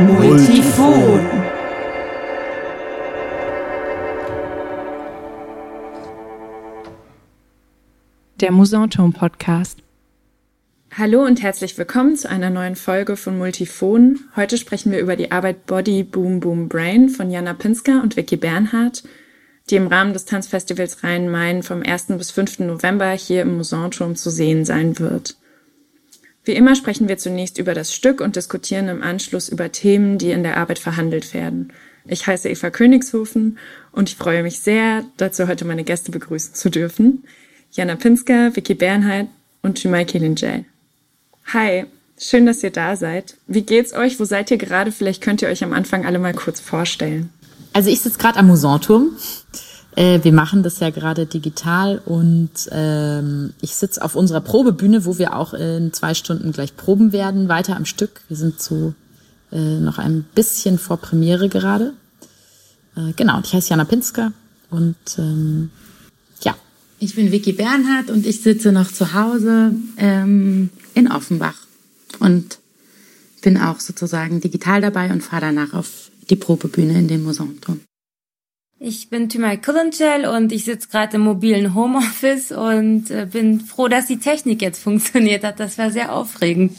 Multifon. Der Musanturm Podcast. Hallo und herzlich willkommen zu einer neuen Folge von Multifon. Heute sprechen wir über die Arbeit Body Boom Boom Brain von Jana Pinska und Vicky Bernhardt, die im Rahmen des Tanzfestivals Rhein-Main vom 1. bis 5. November hier im Musanturm zu sehen sein wird. Wie immer sprechen wir zunächst über das Stück und diskutieren im Anschluss über Themen, die in der Arbeit verhandelt werden. Ich heiße Eva Königshofen und ich freue mich sehr, dazu heute meine Gäste begrüßen zu dürfen. Jana Pinska, Vicky Bernhardt und Jumai Kilinjay. Hi, schön, dass ihr da seid. Wie geht's euch? Wo seid ihr gerade? Vielleicht könnt ihr euch am Anfang alle mal kurz vorstellen. Also ich sitze gerade am Musanturm äh, wir machen das ja gerade digital und ähm, ich sitze auf unserer Probebühne, wo wir auch in zwei Stunden gleich proben werden, weiter am Stück. Wir sind so äh, noch ein bisschen vor Premiere gerade. Äh, genau, ich heiße Jana Pinsker und ähm, ja. Ich bin Vicky Bernhardt und ich sitze noch zu Hause ähm, in Offenbach und bin auch sozusagen digital dabei und fahre danach auf die Probebühne in den Musanturm. Ich bin Tümay Kulunchel und ich sitze gerade im mobilen Homeoffice und äh, bin froh, dass die Technik jetzt funktioniert hat. Das war sehr aufregend.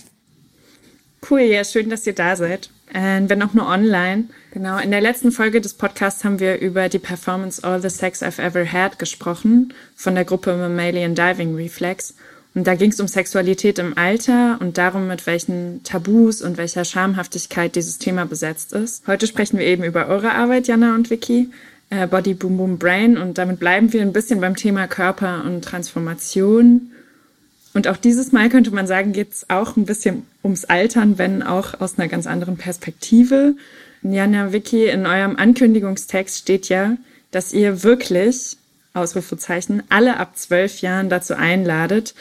Cool, ja, schön, dass ihr da seid. Äh, wenn auch nur online. Genau, in der letzten Folge des Podcasts haben wir über die Performance All the Sex I've Ever Had gesprochen von der Gruppe Mammalian Diving Reflex. Und da ging es um Sexualität im Alter und darum, mit welchen Tabus und welcher Schamhaftigkeit dieses Thema besetzt ist. Heute sprechen wir eben über eure Arbeit, Jana und Vicky äh, Body Boom Boom Brain und damit bleiben wir ein bisschen beim Thema Körper und Transformation. Und auch dieses Mal könnte man sagen, geht es auch ein bisschen ums Altern, wenn auch aus einer ganz anderen Perspektive. Jana Vicky, in eurem Ankündigungstext steht ja, dass ihr wirklich, Ausrufezeichen, alle ab zwölf Jahren dazu einladet,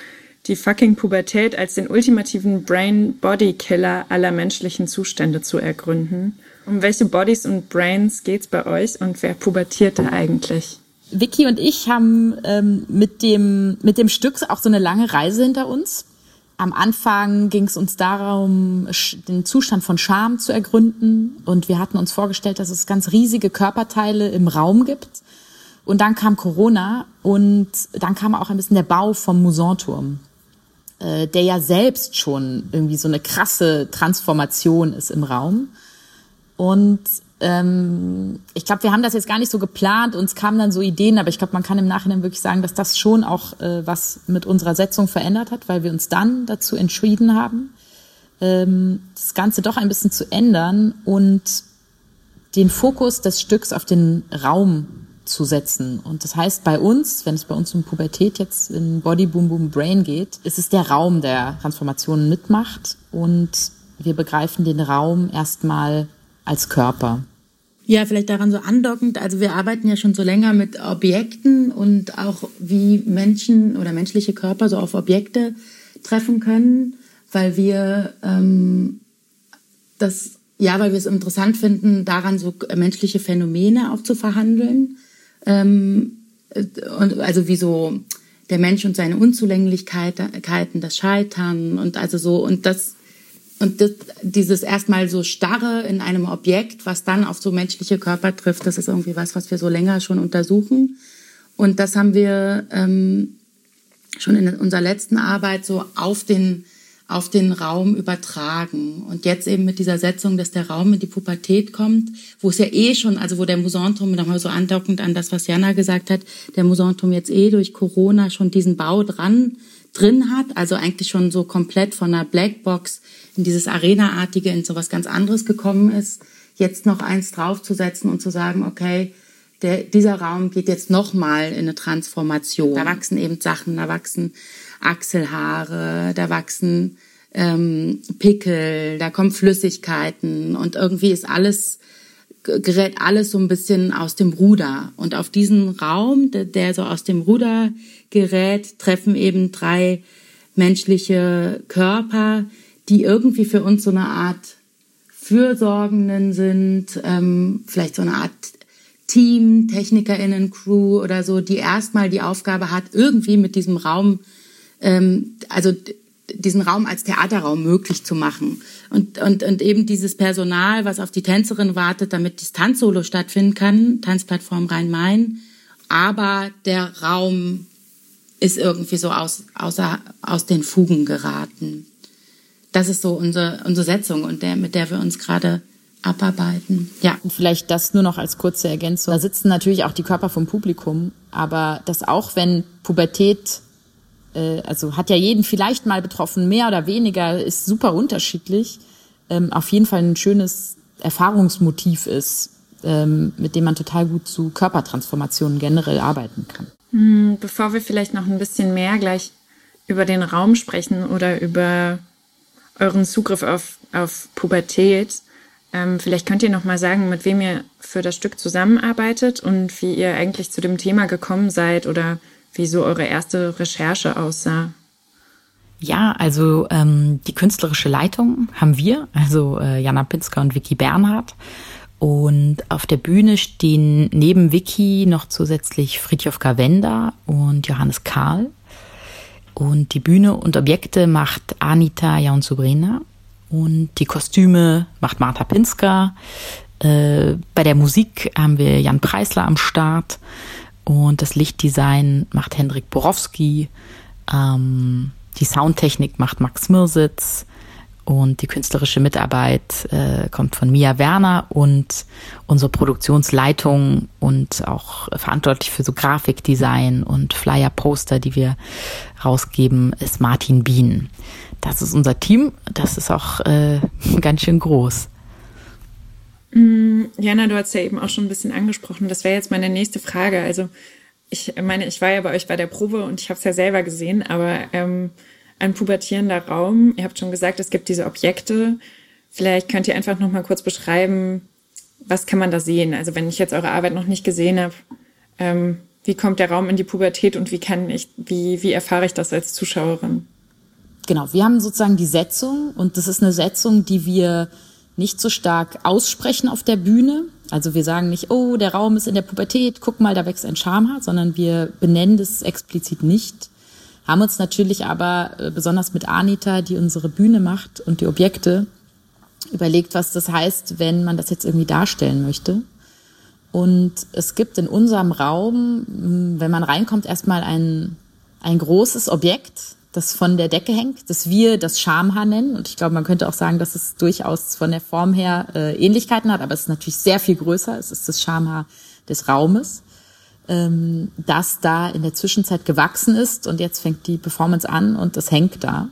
die fucking Pubertät als den ultimativen Brain-Body-Killer aller menschlichen Zustände zu ergründen. Um welche Bodies und Brains geht's bei euch und wer pubertiert da eigentlich? Vicky und ich haben ähm, mit dem mit dem Stück auch so eine lange Reise hinter uns. Am Anfang ging es uns darum, den Zustand von Scham zu ergründen und wir hatten uns vorgestellt, dass es ganz riesige Körperteile im Raum gibt. Und dann kam Corona und dann kam auch ein bisschen der Bau vom Musanturm, äh, der ja selbst schon irgendwie so eine krasse Transformation ist im Raum. Und ähm, ich glaube, wir haben das jetzt gar nicht so geplant, uns kamen dann so Ideen, aber ich glaube, man kann im Nachhinein wirklich sagen, dass das schon auch äh, was mit unserer Setzung verändert hat, weil wir uns dann dazu entschieden haben, ähm, das Ganze doch ein bisschen zu ändern und den Fokus des Stücks auf den Raum zu setzen. Und das heißt, bei uns, wenn es bei uns um Pubertät jetzt in Body Boom Boom Brain geht, ist es der Raum, der Transformationen mitmacht und wir begreifen den Raum erstmal als Körper. Ja, vielleicht daran so andockend. Also wir arbeiten ja schon so länger mit Objekten und auch wie Menschen oder menschliche Körper so auf Objekte treffen können, weil wir ähm, das ja, weil wir es interessant finden, daran so menschliche Phänomene auch zu verhandeln. Ähm, und also wie so der Mensch und seine Unzulänglichkeiten, das Scheitern und also so und das und das, dieses erstmal so starre in einem Objekt, was dann auf so menschliche Körper trifft, das ist irgendwie was, was wir so länger schon untersuchen. Und das haben wir ähm, schon in unserer letzten Arbeit so auf den, auf den Raum übertragen. Und jetzt eben mit dieser Setzung, dass der Raum in die Pubertät kommt, wo es ja eh schon, also wo der Musanturm, nochmal so andockend an das, was Jana gesagt hat, der Musanturm jetzt eh durch Corona schon diesen Bau dran drin hat, also eigentlich schon so komplett von einer Blackbox in dieses Arena-artige, in sowas ganz anderes gekommen ist, jetzt noch eins draufzusetzen und zu sagen, okay, der, dieser Raum geht jetzt nochmal in eine Transformation. Da wachsen eben Sachen, da wachsen Achselhaare, da wachsen ähm, Pickel, da kommen Flüssigkeiten und irgendwie ist alles gerät alles so ein bisschen aus dem Ruder. Und auf diesen Raum, der, der so aus dem Ruder gerät, treffen eben drei menschliche Körper, die irgendwie für uns so eine Art Fürsorgenden sind, ähm, vielleicht so eine Art Team, TechnikerInnen, Crew oder so, die erstmal die Aufgabe hat, irgendwie mit diesem Raum, ähm, also diesen Raum als Theaterraum möglich zu machen. Und, und, und eben dieses Personal, was auf die Tänzerin wartet, damit das Tanzsolo stattfinden kann, Tanzplattform Rhein-Main. Aber der Raum ist irgendwie so aus, außer, aus den Fugen geraten. Das ist so unsere, unsere Setzung und der, mit der wir uns gerade abarbeiten. Ja. Und vielleicht das nur noch als kurze Ergänzung. Da sitzen natürlich auch die Körper vom Publikum, aber das auch, wenn Pubertät, äh, also hat ja jeden vielleicht mal betroffen, mehr oder weniger, ist super unterschiedlich, ähm, auf jeden Fall ein schönes Erfahrungsmotiv ist, ähm, mit dem man total gut zu Körpertransformationen generell arbeiten kann. Hm, bevor wir vielleicht noch ein bisschen mehr gleich über den Raum sprechen oder über euren Zugriff auf, auf Pubertät, ähm, vielleicht könnt ihr noch mal sagen, mit wem ihr für das Stück zusammenarbeitet und wie ihr eigentlich zu dem Thema gekommen seid oder wie so eure erste Recherche aussah. Ja, also ähm, die künstlerische Leitung haben wir, also äh, Jana Pinsker und Vicky Bernhardt. Und auf der Bühne stehen neben Vicky noch zusätzlich Fritjof Gavenda und Johannes Karl. Und die Bühne und Objekte macht Anita Jaunsubrina. Und die Kostüme macht Martha Pinsker. Äh, bei der Musik haben wir Jan Preisler am Start. Und das Lichtdesign macht Hendrik Borowski. Ähm, die Soundtechnik macht Max Mirsitz. Und die künstlerische Mitarbeit äh, kommt von Mia Werner und unsere Produktionsleitung und auch verantwortlich für so Grafikdesign und Flyer-Poster, die wir rausgeben, ist Martin Bien. Das ist unser Team. Das ist auch äh, ganz schön groß. Mm, Jana, du hast ja eben auch schon ein bisschen angesprochen. Das wäre jetzt meine nächste Frage. Also ich meine, ich war ja bei euch bei der Probe und ich habe es ja selber gesehen, aber ähm, ein pubertierender Raum, ihr habt schon gesagt, es gibt diese Objekte. Vielleicht könnt ihr einfach noch mal kurz beschreiben, was kann man da sehen? Also wenn ich jetzt eure Arbeit noch nicht gesehen habe, ähm, wie kommt der Raum in die Pubertät und wie kann ich, wie, wie erfahre ich das als Zuschauerin? Genau, wir haben sozusagen die Setzung und das ist eine Setzung, die wir nicht so stark aussprechen auf der Bühne. Also wir sagen nicht, oh, der Raum ist in der Pubertät, guck mal, da wächst ein Schamhaar, sondern wir benennen das explizit nicht. Haben uns natürlich aber äh, besonders mit Anita, die unsere Bühne macht und die Objekte, überlegt, was das heißt, wenn man das jetzt irgendwie darstellen möchte. Und es gibt in unserem Raum, wenn man reinkommt, erstmal ein, ein großes Objekt, das von der Decke hängt, das wir das Schamhaar nennen. Und ich glaube, man könnte auch sagen, dass es durchaus von der Form her äh, Ähnlichkeiten hat, aber es ist natürlich sehr viel größer. Es ist das Schamhaar des Raumes, ähm, das da in der Zwischenzeit gewachsen ist und jetzt fängt die Performance an und das hängt da.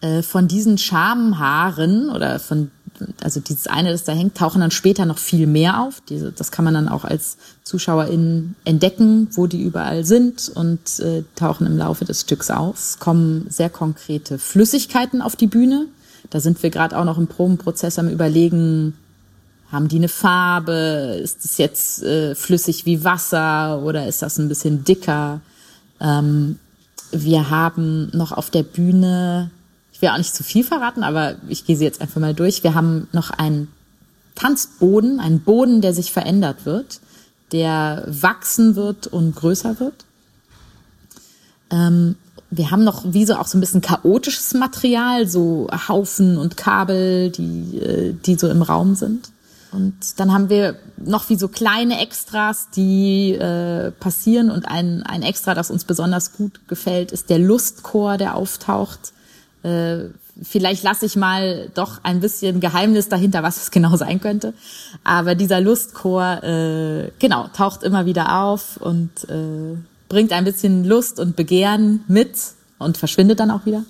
Äh, von diesen Schamhaaren oder von also dieses eine, das da hängt, tauchen dann später noch viel mehr auf. Diese, das kann man dann auch als Zuschauerin entdecken, wo die überall sind und äh, tauchen im Laufe des Stücks auf. Es kommen sehr konkrete Flüssigkeiten auf die Bühne. Da sind wir gerade auch noch im Probenprozess am überlegen, haben die eine Farbe? Ist es jetzt äh, flüssig wie Wasser oder ist das ein bisschen dicker? Ähm, wir haben noch auf der Bühne will auch nicht zu viel verraten, aber ich gehe sie jetzt einfach mal durch. Wir haben noch einen Tanzboden, einen Boden, der sich verändert wird, der wachsen wird und größer wird. Ähm, wir haben noch wie so auch so ein bisschen chaotisches Material, so Haufen und Kabel, die, äh, die so im Raum sind. Und dann haben wir noch wie so kleine Extras, die äh, passieren. Und ein, ein Extra, das uns besonders gut gefällt, ist der Lustchor, der auftaucht äh, vielleicht lasse ich mal doch ein bisschen Geheimnis dahinter, was es genau sein könnte. Aber dieser Lustchor, äh, genau, taucht immer wieder auf und äh, bringt ein bisschen Lust und Begehren mit und verschwindet dann auch wieder.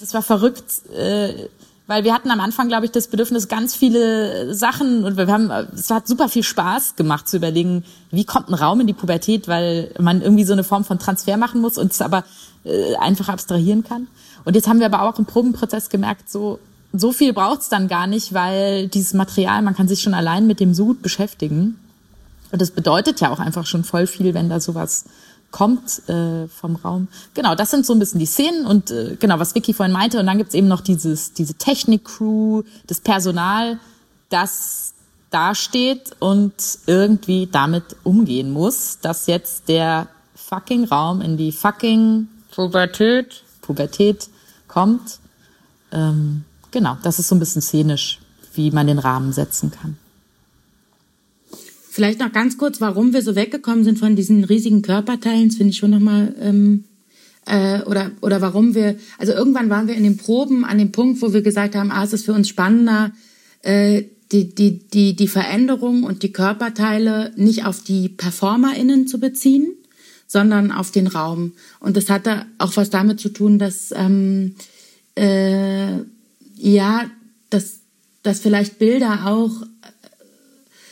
Das war verrückt, äh, weil wir hatten am Anfang, glaube ich, das Bedürfnis, ganz viele Sachen und wir haben, es hat super viel Spaß gemacht zu überlegen, wie kommt ein Raum in die Pubertät, weil man irgendwie so eine Form von Transfer machen muss und es aber äh, einfach abstrahieren kann. Und jetzt haben wir aber auch im Probenprozess gemerkt, so, so viel braucht's dann gar nicht, weil dieses Material, man kann sich schon allein mit dem so gut beschäftigen. Und das bedeutet ja auch einfach schon voll viel, wenn da sowas kommt äh, vom Raum. Genau, das sind so ein bisschen die Szenen und äh, genau, was Vicky vorhin meinte. Und dann gibt's eben noch dieses, diese Technik-Crew, das Personal, das dasteht und irgendwie damit umgehen muss, dass jetzt der fucking Raum in die fucking Pubertät, Pubertät kommt. Ähm, genau, das ist so ein bisschen szenisch, wie man den Rahmen setzen kann. Vielleicht noch ganz kurz, warum wir so weggekommen sind von diesen riesigen Körperteilen, das finde ich schon nochmal, ähm, äh, oder, oder warum wir, also irgendwann waren wir in den Proben an dem Punkt, wo wir gesagt haben, ah, es ist für uns spannender, äh, die, die, die, die Veränderung und die Körperteile nicht auf die PerformerInnen zu beziehen, sondern auf den Raum. Und das hatte auch was damit zu tun, dass ähm, äh, ja, dass, dass vielleicht Bilder auch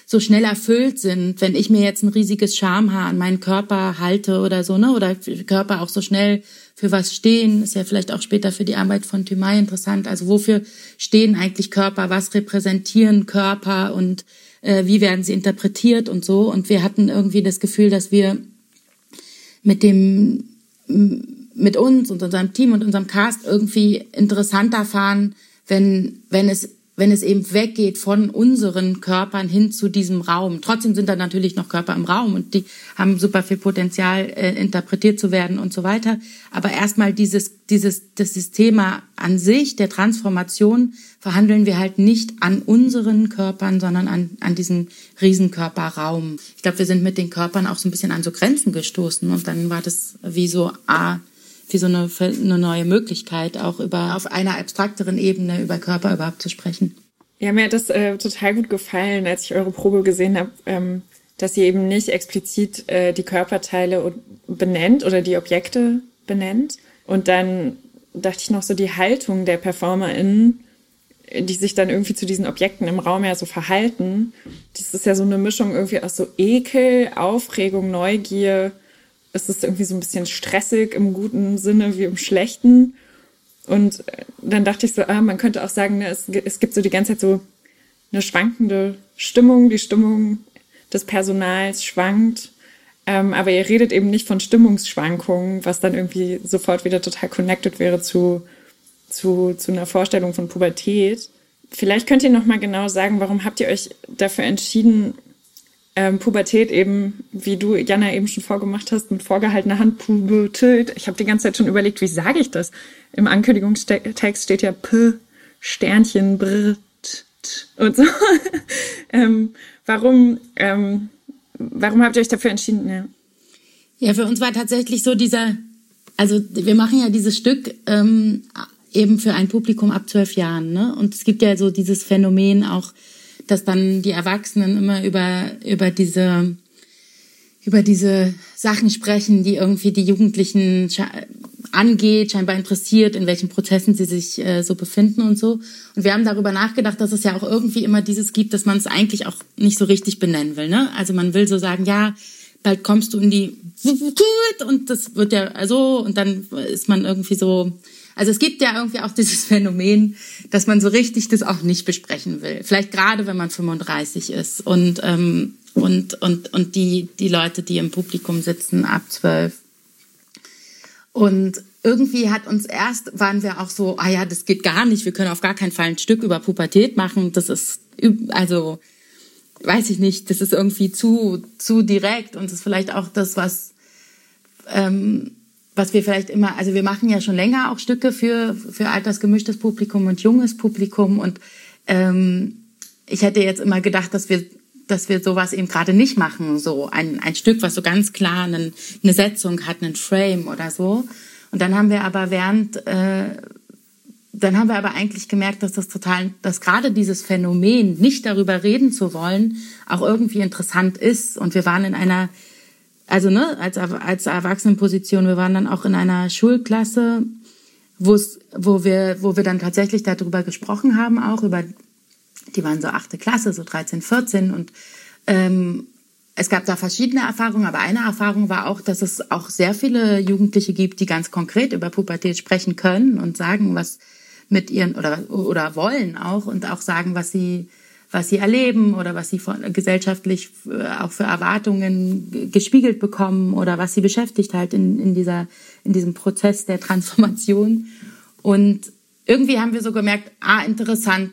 so schnell erfüllt sind, wenn ich mir jetzt ein riesiges Schamhaar an meinen Körper halte oder so, ne, oder Körper auch so schnell für was stehen, ist ja vielleicht auch später für die Arbeit von Thymai interessant. Also wofür stehen eigentlich Körper, was repräsentieren Körper und äh, wie werden sie interpretiert und so. Und wir hatten irgendwie das Gefühl, dass wir mit dem mit uns und unserem Team und unserem Cast irgendwie interessanter fahren, wenn, wenn es wenn es eben weggeht von unseren Körpern hin zu diesem Raum. Trotzdem sind da natürlich noch Körper im Raum und die haben super viel Potenzial, äh, interpretiert zu werden und so weiter. Aber erstmal dieses, dieses, dieses Thema an sich der Transformation verhandeln wir halt nicht an unseren Körpern, sondern an, an diesem Riesenkörperraum. Ich glaube, wir sind mit den Körpern auch so ein bisschen an so Grenzen gestoßen und dann war das wie so, ah, wie so eine, eine neue Möglichkeit, auch über auf einer abstrakteren Ebene über Körper überhaupt zu sprechen. Ja, mir hat das äh, total gut gefallen, als ich eure Probe gesehen habe, ähm, dass ihr eben nicht explizit äh, die Körperteile benennt oder die Objekte benennt. Und dann dachte ich noch so die Haltung der PerformerInnen, die sich dann irgendwie zu diesen Objekten im Raum ja so verhalten. Das ist ja so eine Mischung irgendwie aus so Ekel, Aufregung, Neugier es ist irgendwie so ein bisschen stressig im guten Sinne wie im schlechten. Und äh, dann dachte ich so, ah, man könnte auch sagen, ne, es, es gibt so die ganze Zeit so eine schwankende Stimmung. Die Stimmung des Personals schwankt. Ähm, aber ihr redet eben nicht von Stimmungsschwankungen, was dann irgendwie sofort wieder total connected wäre zu, zu, zu einer Vorstellung von Pubertät. Vielleicht könnt ihr noch mal genau sagen, warum habt ihr euch dafür entschieden, ähm, Pubertät eben, wie du, Jana, eben schon vorgemacht hast, mit vorgehaltener Hand Pubertät. Ich habe die ganze Zeit schon überlegt, wie sage ich das? Im Ankündigungstext steht ja P, Sternchen, Br, und so. ähm, warum, ähm, warum habt ihr euch dafür entschieden? Ja. ja, für uns war tatsächlich so dieser, also wir machen ja dieses Stück ähm, eben für ein Publikum ab zwölf Jahren, ne? Und es gibt ja so dieses Phänomen auch, dass dann die Erwachsenen immer über, über diese, über diese Sachen sprechen, die irgendwie die Jugendlichen angeht, scheinbar interessiert, in welchen Prozessen sie sich äh, so befinden und so. Und wir haben darüber nachgedacht, dass es ja auch irgendwie immer dieses gibt, dass man es eigentlich auch nicht so richtig benennen will. Ne? Also man will so sagen, ja, bald kommst du in die und das wird ja so und dann ist man irgendwie so also es gibt ja irgendwie auch dieses Phänomen, dass man so richtig das auch nicht besprechen will. Vielleicht gerade, wenn man 35 ist und ähm, und und und die die Leute, die im Publikum sitzen, ab 12. Und irgendwie hat uns erst waren wir auch so, ah ja, das geht gar nicht. Wir können auf gar keinen Fall ein Stück über Pubertät machen. Das ist also weiß ich nicht. Das ist irgendwie zu zu direkt und das ist vielleicht auch das, was ähm, was wir vielleicht immer, also wir machen ja schon länger auch Stücke für, für altersgemischtes Publikum und junges Publikum und ähm, ich hätte jetzt immer gedacht, dass wir dass wir sowas eben gerade nicht machen, so ein, ein Stück, was so ganz klar einen, eine Setzung hat, einen Frame oder so. Und dann haben wir aber während, äh, dann haben wir aber eigentlich gemerkt, dass das total, dass gerade dieses Phänomen, nicht darüber reden zu wollen, auch irgendwie interessant ist. Und wir waren in einer also ne, als, als Erwachsenenposition, wir waren dann auch in einer Schulklasse, wo wir, wo wir dann tatsächlich darüber gesprochen haben, auch über, die waren so achte Klasse, so 13, 14 und ähm, es gab da verschiedene Erfahrungen, aber eine Erfahrung war auch, dass es auch sehr viele Jugendliche gibt, die ganz konkret über Pubertät sprechen können und sagen, was mit ihren oder oder wollen auch und auch sagen, was sie was sie erleben oder was sie von, gesellschaftlich äh, auch für Erwartungen gespiegelt bekommen oder was sie beschäftigt halt in, in, dieser, in diesem Prozess der Transformation. Und irgendwie haben wir so gemerkt, ah, interessant,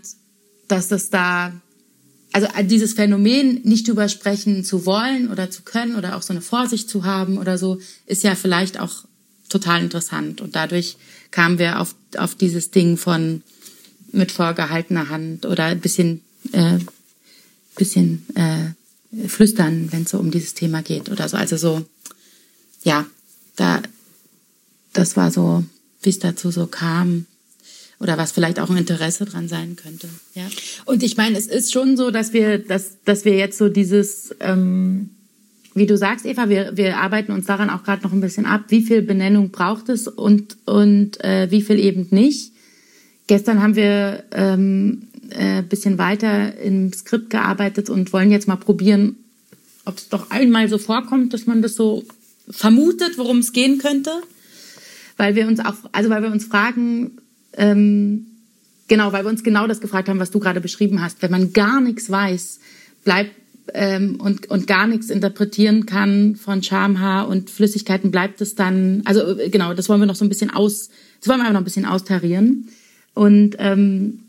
dass das da, also dieses Phänomen nicht übersprechen zu wollen oder zu können oder auch so eine Vorsicht zu haben oder so, ist ja vielleicht auch total interessant. Und dadurch kamen wir auf, auf dieses Ding von mit vorgehaltener Hand oder ein bisschen, äh, bisschen äh, flüstern, wenn es so um dieses Thema geht oder so. Also so, ja, da, das war so, wie es dazu so kam oder was vielleicht auch ein Interesse dran sein könnte. Ja. Und ich meine, es ist schon so, dass wir, dass, dass wir jetzt so dieses, ähm, wie du sagst, Eva, wir, wir arbeiten uns daran auch gerade noch ein bisschen ab, wie viel Benennung braucht es und, und äh, wie viel eben nicht. Gestern haben wir ähm, äh, bisschen weiter im Skript gearbeitet und wollen jetzt mal probieren, ob es doch einmal so vorkommt, dass man das so vermutet, worum es gehen könnte. Weil wir uns auch, also weil wir uns fragen, ähm, genau, weil wir uns genau das gefragt haben, was du gerade beschrieben hast. Wenn man gar nichts weiß, bleibt ähm, und, und gar nichts interpretieren kann von Schamhaar und Flüssigkeiten, bleibt es dann, also äh, genau, das wollen wir noch so ein bisschen aus, das wollen wir noch ein bisschen austarieren. Und, ähm,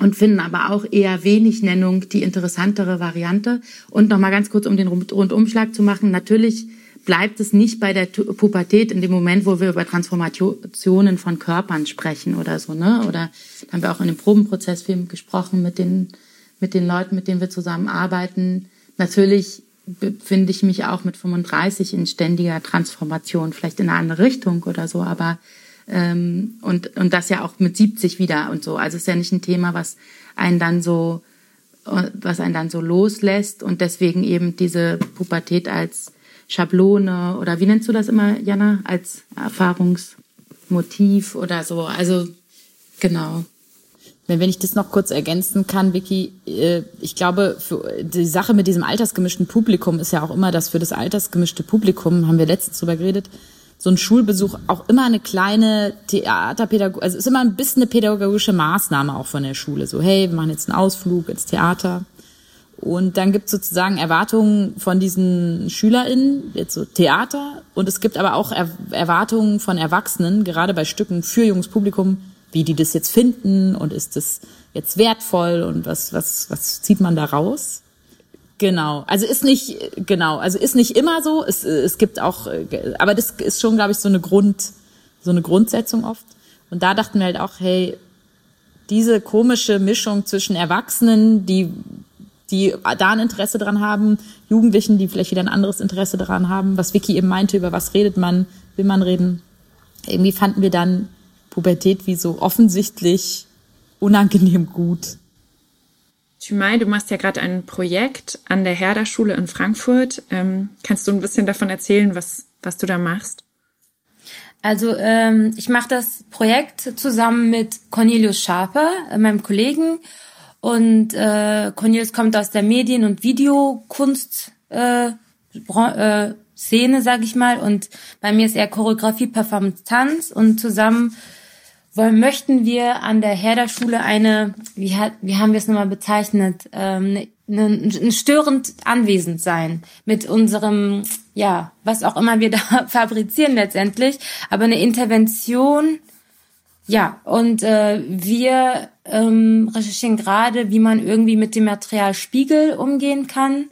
und finden aber auch eher wenig Nennung die interessantere Variante. Und nochmal ganz kurz, um den Rundumschlag zu machen, natürlich bleibt es nicht bei der Pubertät in dem Moment, wo wir über Transformationen von Körpern sprechen oder so, ne? Oder haben wir auch in dem Probenprozessfilm gesprochen mit den, mit den Leuten, mit denen wir zusammenarbeiten. Natürlich befinde ich mich auch mit 35 in ständiger Transformation, vielleicht in eine andere Richtung oder so, aber ähm, und, und das ja auch mit 70 wieder und so. Also es ist ja nicht ein Thema, was einen dann so, was einen dann so loslässt und deswegen eben diese Pubertät als Schablone oder wie nennst du das immer, Jana, als Erfahrungsmotiv oder so. Also genau. Wenn ich das noch kurz ergänzen kann, Vicky, äh, ich glaube, für die Sache mit diesem altersgemischten Publikum ist ja auch immer, dass für das altersgemischte Publikum, haben wir letztens drüber geredet, so ein Schulbesuch auch immer eine kleine Theaterpädagog, also ist immer ein bisschen eine pädagogische Maßnahme auch von der Schule. So, hey, wir machen jetzt einen Ausflug ins Theater. Und dann gibt es sozusagen Erwartungen von diesen SchülerInnen, jetzt so Theater, und es gibt aber auch er Erwartungen von Erwachsenen, gerade bei Stücken für junges Publikum, wie die das jetzt finden und ist das jetzt wertvoll und was, was, was zieht man da raus? Genau, also ist nicht genau, also ist nicht immer so. Es, es gibt auch, aber das ist schon, glaube ich, so eine Grund, so eine Grundsetzung oft. Und da dachten wir halt auch, hey, diese komische Mischung zwischen Erwachsenen, die die da ein Interesse dran haben, Jugendlichen, die vielleicht wieder ein anderes Interesse daran haben, was Vicky eben meinte, über was redet man, will man reden. Irgendwie fanden wir dann Pubertät wie so offensichtlich unangenehm gut. Chumai, du machst ja gerade ein Projekt an der Herder-Schule in Frankfurt. Ähm, kannst du ein bisschen davon erzählen, was, was du da machst? Also ähm, ich mache das Projekt zusammen mit Cornelius Schaper, äh, meinem Kollegen. Und äh, Cornelius kommt aus der Medien- und Videokunst äh, äh, Szene, sag ich mal. Und bei mir ist er Choreografie, Performance, Tanz. Und zusammen wollen, möchten wir an der Herder-Schule eine, wie, hat, wie haben wir es nochmal bezeichnet, ähm, ne, ein störend anwesend sein mit unserem, ja, was auch immer wir da fabrizieren letztendlich, aber eine Intervention, ja, und äh, wir ähm, recherchieren gerade, wie man irgendwie mit dem Material Spiegel umgehen kann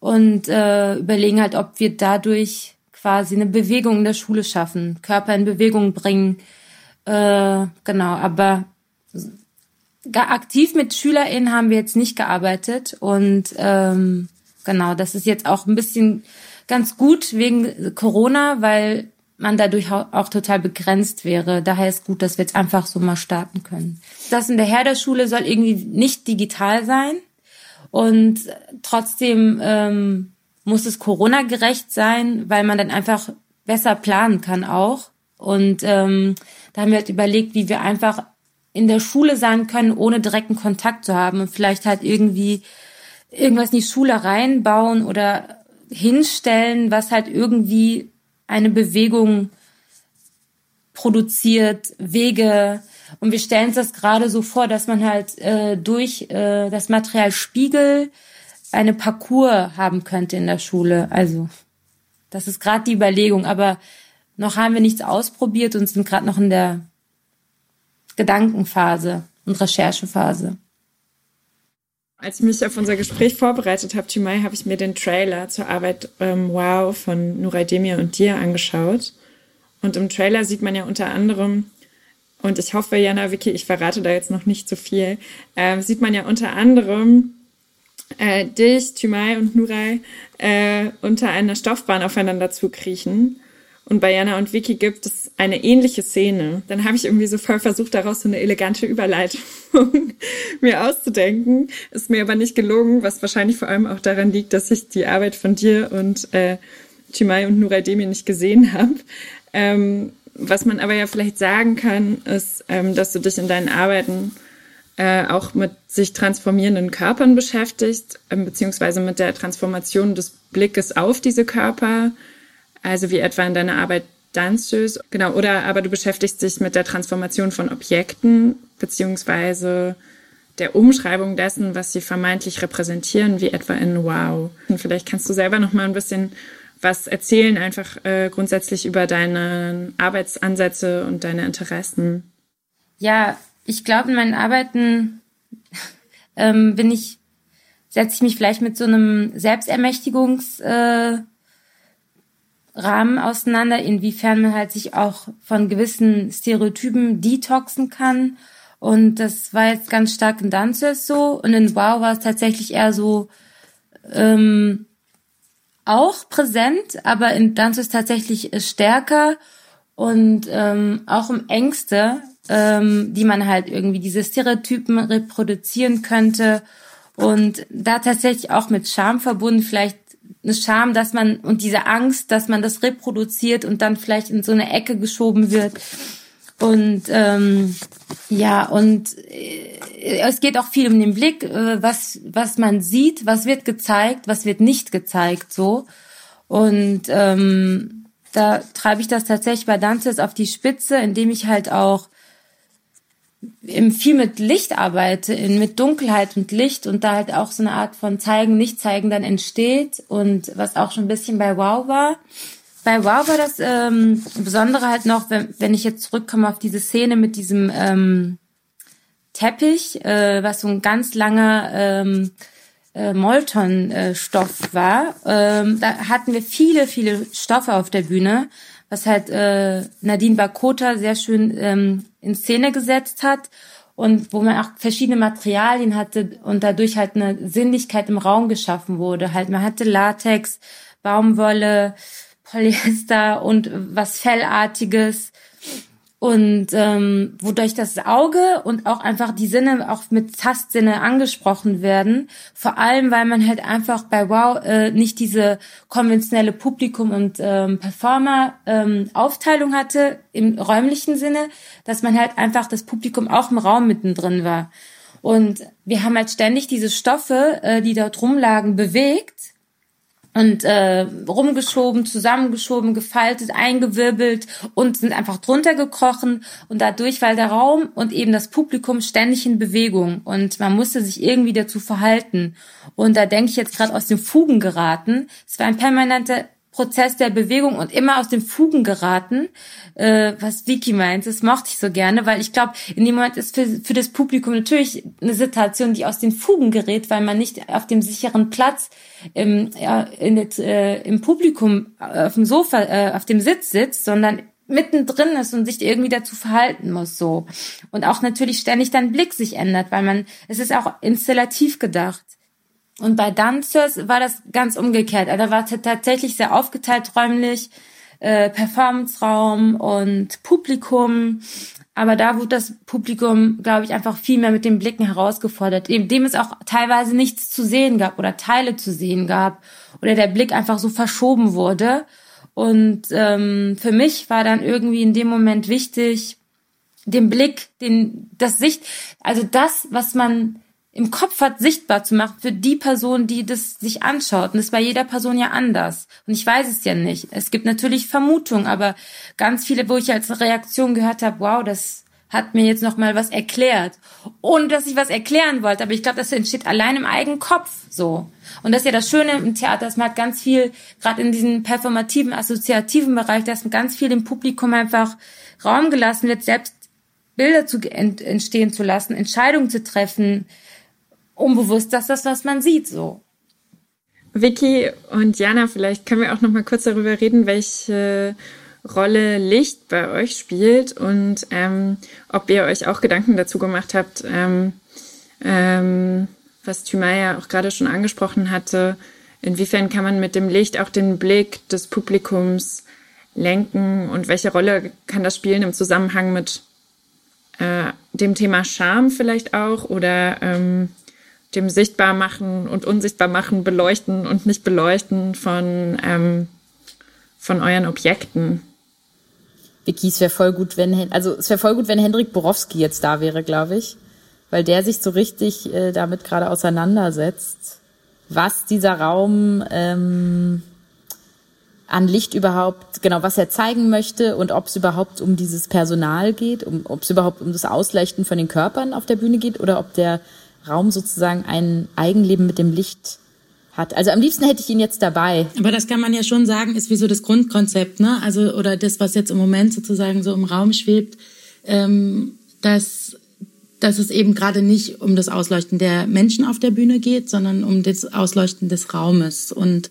und äh, überlegen halt, ob wir dadurch quasi eine Bewegung in der Schule schaffen, Körper in Bewegung bringen, äh, genau, aber aktiv mit SchülerInnen haben wir jetzt nicht gearbeitet und ähm, genau, das ist jetzt auch ein bisschen ganz gut wegen Corona, weil man dadurch auch total begrenzt wäre. Daher ist gut, dass wir jetzt einfach so mal starten können. Das in der Herderschule soll irgendwie nicht digital sein und trotzdem ähm, muss es Corona-gerecht sein, weil man dann einfach besser planen kann auch. Und ähm, da haben wir halt überlegt, wie wir einfach in der Schule sein können, ohne direkten Kontakt zu haben und vielleicht halt irgendwie irgendwas in die Schule reinbauen oder hinstellen, was halt irgendwie eine Bewegung produziert, Wege. Und wir stellen uns das gerade so vor, dass man halt äh, durch äh, das Material Spiegel eine Parcours haben könnte in der Schule. Also das ist gerade die Überlegung. Aber noch haben wir nichts ausprobiert und sind gerade noch in der Gedankenphase und Recherchephase. Als ich mich auf unser Gespräch vorbereitet habe, Timai, habe ich mir den Trailer zur Arbeit ähm, Wow von Nuray Demir und dir angeschaut. Und im Trailer sieht man ja unter anderem, und ich hoffe, Jana, Vicky, ich verrate da jetzt noch nicht zu so viel, äh, sieht man ja unter anderem äh, dich, Thymai und Nurai äh, unter einer Stoffbahn aufeinander zukriechen. Und bei Jana und Vicky gibt es eine ähnliche Szene. Dann habe ich irgendwie so voll versucht, daraus so eine elegante Überleitung mir auszudenken. Ist mir aber nicht gelungen, was wahrscheinlich vor allem auch daran liegt, dass ich die Arbeit von dir und äh, Chimay und Nuray Demi nicht gesehen habe. Ähm, was man aber ja vielleicht sagen kann, ist, ähm, dass du dich in deinen Arbeiten äh, auch mit sich transformierenden Körpern beschäftigst, äh, beziehungsweise mit der Transformation des Blickes auf diese Körper also wie etwa in deiner Arbeit Danceuse, genau, oder aber du beschäftigst dich mit der Transformation von Objekten, beziehungsweise der Umschreibung dessen, was sie vermeintlich repräsentieren, wie etwa in Wow. Und vielleicht kannst du selber noch mal ein bisschen was erzählen, einfach äh, grundsätzlich über deine Arbeitsansätze und deine Interessen. Ja, ich glaube, in meinen Arbeiten ähm, bin ich, setze ich mich vielleicht mit so einem Selbstermächtigungs- äh, Rahmen auseinander, inwiefern man halt sich auch von gewissen Stereotypen detoxen kann. Und das war jetzt ganz stark in Dancers so. Und in Wow war es tatsächlich eher so ähm, auch präsent, aber in Dancers tatsächlich stärker und ähm, auch um Ängste, ähm, die man halt irgendwie diese Stereotypen reproduzieren könnte. Und da tatsächlich auch mit Scham verbunden, vielleicht eine Scham, dass man und diese Angst, dass man das reproduziert und dann vielleicht in so eine Ecke geschoben wird. Und ähm, ja, und äh, es geht auch viel um den Blick, äh, was, was man sieht, was wird gezeigt, was wird nicht gezeigt, so. Und ähm, da treibe ich das tatsächlich bei Dantes auf die Spitze, indem ich halt auch viel mit Licht arbeite, in, mit Dunkelheit und Licht und da halt auch so eine Art von Zeigen, Nicht-Zeigen dann entsteht und was auch schon ein bisschen bei Wow war. Bei Wow war das ähm, Besondere halt noch, wenn, wenn ich jetzt zurückkomme auf diese Szene mit diesem ähm, Teppich, äh, was so ein ganz langer ähm, äh, Molton-Stoff äh, war. Ähm, da hatten wir viele, viele Stoffe auf der Bühne was halt äh, Nadine Bakota sehr schön ähm, in Szene gesetzt hat und wo man auch verschiedene Materialien hatte und dadurch halt eine Sinnlichkeit im Raum geschaffen wurde. Halt man hatte Latex, Baumwolle, Polyester und was Fellartiges und ähm, wodurch das Auge und auch einfach die Sinne auch mit Tastsinne angesprochen werden. Vor allem, weil man halt einfach bei Wow äh, nicht diese konventionelle Publikum- und ähm, Performer-Aufteilung ähm, hatte im räumlichen Sinne, dass man halt einfach das Publikum auch im Raum mittendrin war. Und wir haben halt ständig diese Stoffe, äh, die dort rumlagen, bewegt und äh, rumgeschoben, zusammengeschoben, gefaltet, eingewirbelt und sind einfach drunter gekrochen und dadurch war der Raum und eben das Publikum ständig in Bewegung und man musste sich irgendwie dazu verhalten und da denke ich jetzt gerade aus den Fugen geraten. Es war ein permanenter Prozess der Bewegung und immer aus den Fugen geraten, äh, was Vicky meint. Das mochte ich so gerne, weil ich glaube, in dem Moment ist für, für das Publikum natürlich eine Situation, die aus den Fugen gerät, weil man nicht auf dem sicheren Platz im, ja, in, äh, im Publikum auf dem Sofa, äh, auf dem Sitz sitzt, sondern mittendrin ist und sich irgendwie dazu verhalten muss so und auch natürlich ständig dein Blick sich ändert, weil man es ist auch installativ gedacht. Und bei Dancers war das ganz umgekehrt. Da war tatsächlich sehr aufgeteilt räumlich, äh, Performance-Raum und Publikum. Aber da wurde das Publikum, glaube ich, einfach viel mehr mit den Blicken herausgefordert, dem es auch teilweise nichts zu sehen gab oder Teile zu sehen gab oder der Blick einfach so verschoben wurde. Und ähm, für mich war dann irgendwie in dem Moment wichtig, den Blick, den das Sicht, also das, was man im Kopf hat, sichtbar zu machen für die Person, die das sich anschaut. Und das ist bei jeder Person ja anders. Und ich weiß es ja nicht. Es gibt natürlich Vermutungen, aber ganz viele, wo ich als Reaktion gehört habe, wow, das hat mir jetzt noch mal was erklärt. Ohne dass ich was erklären wollte. Aber ich glaube, das entsteht allein im eigenen Kopf so. Und das ist ja das Schöne im Theater, dass man hat ganz viel, gerade in diesem performativen, assoziativen Bereich, dass man ganz viel im Publikum einfach Raum gelassen wird, selbst Bilder zu entstehen zu lassen, Entscheidungen zu treffen, unbewusst, dass das, was man sieht, so. Vicky und Jana, vielleicht können wir auch noch mal kurz darüber reden, welche Rolle Licht bei euch spielt und ähm, ob ihr euch auch Gedanken dazu gemacht habt, ähm, ähm, was Thymaya auch gerade schon angesprochen hatte, inwiefern kann man mit dem Licht auch den Blick des Publikums lenken und welche Rolle kann das spielen im Zusammenhang mit äh, dem Thema Scham vielleicht auch oder ähm, dem Sichtbarmachen und Unsichtbarmachen, Beleuchten und nicht Beleuchten von, ähm, von euren Objekten. Vicky, es wäre voll gut, wenn also es wäre voll gut, wenn Hendrik Borowski jetzt da wäre, glaube ich, weil der sich so richtig äh, damit gerade auseinandersetzt, was dieser Raum ähm, an Licht überhaupt, genau, was er zeigen möchte und ob es überhaupt um dieses Personal geht, um, ob es überhaupt um das Ausleuchten von den Körpern auf der Bühne geht oder ob der Raum sozusagen ein Eigenleben mit dem Licht hat. Also am liebsten hätte ich ihn jetzt dabei. Aber das kann man ja schon sagen, ist wie so das Grundkonzept, ne? Also oder das, was jetzt im Moment sozusagen so im Raum schwebt, ähm, dass dass es eben gerade nicht um das Ausleuchten der Menschen auf der Bühne geht, sondern um das Ausleuchten des Raumes und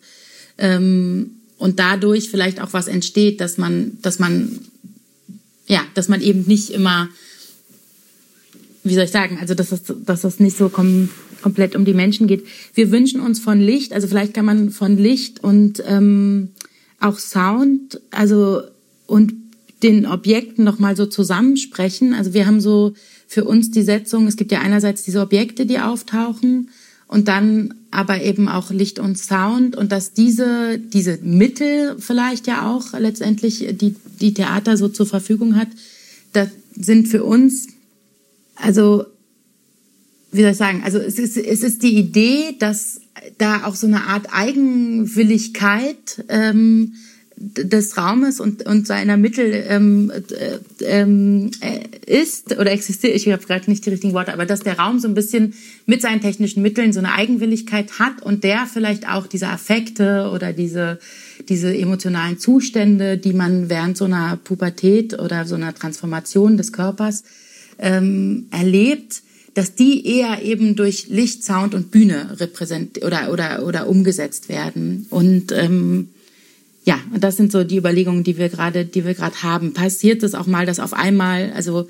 ähm, und dadurch vielleicht auch was entsteht, dass man dass man ja, dass man eben nicht immer wie soll ich sagen, also dass es, dass es nicht so kom komplett um die Menschen geht. Wir wünschen uns von Licht, also vielleicht kann man von Licht und ähm, auch Sound, also und den Objekten noch mal so zusammensprechen. Also wir haben so für uns die Setzung, es gibt ja einerseits diese Objekte, die auftauchen und dann aber eben auch Licht und Sound und dass diese, diese Mittel vielleicht ja auch letztendlich die, die Theater so zur Verfügung hat, das sind für uns also wie soll ich sagen, also es ist, es ist die Idee, dass da auch so eine Art Eigenwilligkeit ähm, des Raumes und, und seiner Mittel ähm, äh, ähm, äh, ist oder existiert, ich habe gerade nicht die richtigen Worte, aber dass der Raum so ein bisschen mit seinen technischen Mitteln so eine Eigenwilligkeit hat und der vielleicht auch diese Affekte oder diese, diese emotionalen Zustände, die man während so einer Pubertät oder so einer Transformation des Körpers ähm, erlebt, dass die eher eben durch Licht, Sound und Bühne repräsent oder oder oder umgesetzt werden. Und ähm, ja, und das sind so die Überlegungen, die wir gerade, die wir gerade haben. Passiert es auch mal, dass auf einmal, also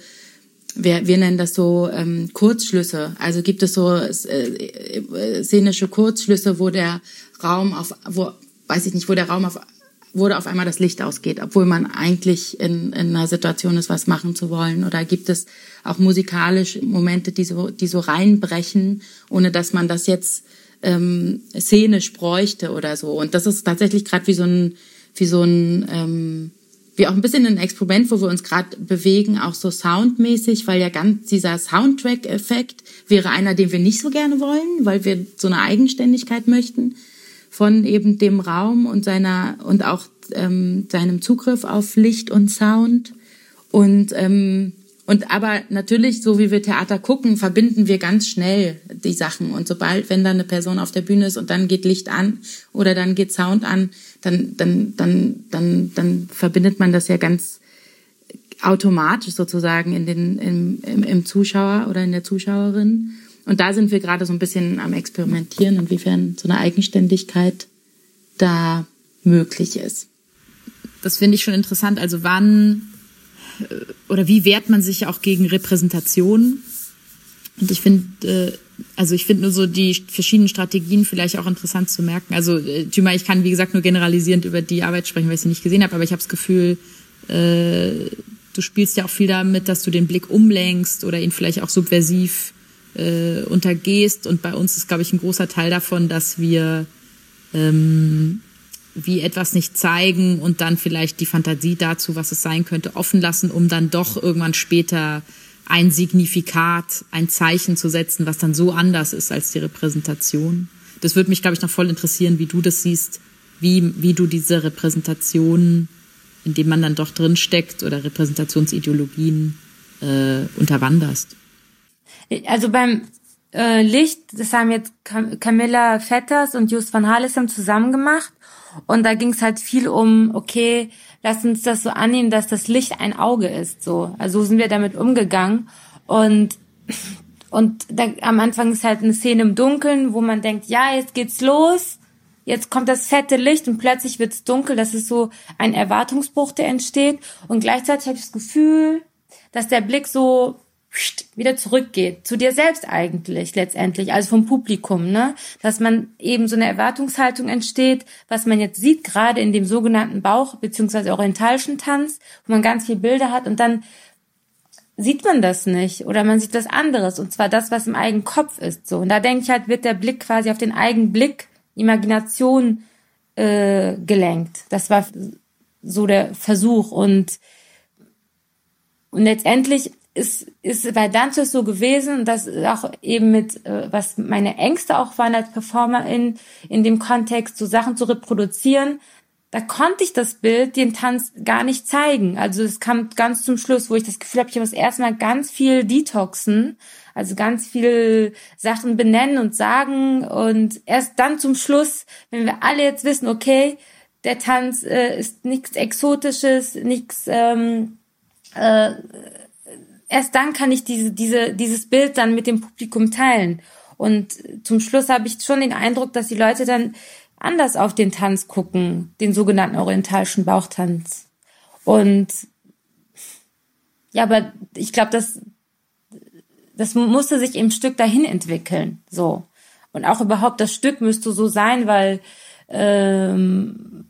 wir, wir nennen das so ähm, Kurzschlüsse. Also gibt es so äh, äh, szenische Kurzschlüsse, wo der Raum auf, wo weiß ich nicht, wo der Raum auf wurde auf einmal das Licht ausgeht, obwohl man eigentlich in, in einer Situation ist, was machen zu wollen? Oder gibt es auch musikalisch Momente, die so, die so reinbrechen, ohne dass man das jetzt ähm, szenisch bräuchte oder so? Und das ist tatsächlich gerade wie so ein, wie so ein, ähm, wie auch ein bisschen ein Experiment, wo wir uns gerade bewegen, auch so soundmäßig, weil ja ganz dieser Soundtrack-Effekt wäre einer, den wir nicht so gerne wollen, weil wir so eine Eigenständigkeit möchten von eben dem Raum und seiner und auch ähm, seinem Zugriff auf Licht und Sound und ähm, und aber natürlich, so wie wir Theater gucken, verbinden wir ganz schnell die Sachen. Und sobald, wenn da eine Person auf der Bühne ist und dann geht Licht an oder dann geht Sound an, dann, dann, dann, dann, dann verbindet man das ja ganz automatisch sozusagen in den, im, im, im Zuschauer oder in der Zuschauerin. Und da sind wir gerade so ein bisschen am Experimentieren, inwiefern so eine Eigenständigkeit da möglich ist. Das finde ich schon interessant. Also wann äh, oder wie wehrt man sich auch gegen Repräsentation? Und ich finde, äh, also ich finde nur so die verschiedenen Strategien vielleicht auch interessant zu merken. Also äh, Thümer, ich kann wie gesagt nur generalisierend über die Arbeit sprechen, weil ich sie nicht gesehen habe, aber ich habe das Gefühl, du spielst ja auch viel damit, dass du den Blick umlenkst oder ihn vielleicht auch subversiv äh, untergehst. Und bei uns ist, glaube ich, ein großer Teil davon, dass wir ähm, wie etwas nicht zeigen und dann vielleicht die Fantasie dazu, was es sein könnte, offen lassen, um dann doch irgendwann später ein Signifikat, ein Zeichen zu setzen, was dann so anders ist als die Repräsentation. Das würde mich, glaube ich, noch voll interessieren, wie du das siehst, wie, wie du diese Repräsentationen, in denen man dann doch drinsteckt oder Repräsentationsideologien äh, unterwanderst. Also beim äh, Licht, das haben jetzt Cam Camilla Vetters und Just van Hallesem zusammen gemacht. Und da ging es halt viel um, okay, lass uns das so annehmen, dass das Licht ein Auge ist. So, also so sind wir damit umgegangen. Und und da, am Anfang ist halt eine Szene im Dunkeln, wo man denkt, ja, jetzt geht's los. jetzt kommt das fette Licht und plötzlich wird's dunkel. Das ist so ein Erwartungsbruch, der entsteht. Und gleichzeitig habe ich das Gefühl, dass der Blick so wieder zurückgeht, zu dir selbst eigentlich letztendlich, also vom Publikum, ne? Dass man eben so eine Erwartungshaltung entsteht, was man jetzt sieht, gerade in dem sogenannten Bauch- beziehungsweise orientalischen Tanz, wo man ganz viele Bilder hat und dann sieht man das nicht oder man sieht was anderes und zwar das, was im eigenen Kopf ist. So und da denke ich halt, wird der Blick quasi auf den eigenen Blick, Imagination äh, gelenkt. Das war so der Versuch und und letztendlich ist ist bei Dantes so gewesen, dass auch eben mit äh, was meine Ängste auch waren als Performerin in dem Kontext so Sachen zu reproduzieren, da konnte ich das Bild, den Tanz gar nicht zeigen. Also es kam ganz zum Schluss, wo ich das Gefühl habe, ich muss erstmal ganz viel detoxen, also ganz viel Sachen benennen und sagen und erst dann zum Schluss, wenn wir alle jetzt wissen, okay, der Tanz äh, ist nichts Exotisches, nichts, ähm, äh, erst dann kann ich diese, diese, dieses Bild dann mit dem Publikum teilen. Und zum Schluss habe ich schon den Eindruck, dass die Leute dann anders auf den Tanz gucken, den sogenannten orientalischen Bauchtanz. Und ja, aber ich glaube, das, das musste sich im Stück dahin entwickeln. So. Und auch überhaupt das Stück müsste so sein, weil ähm,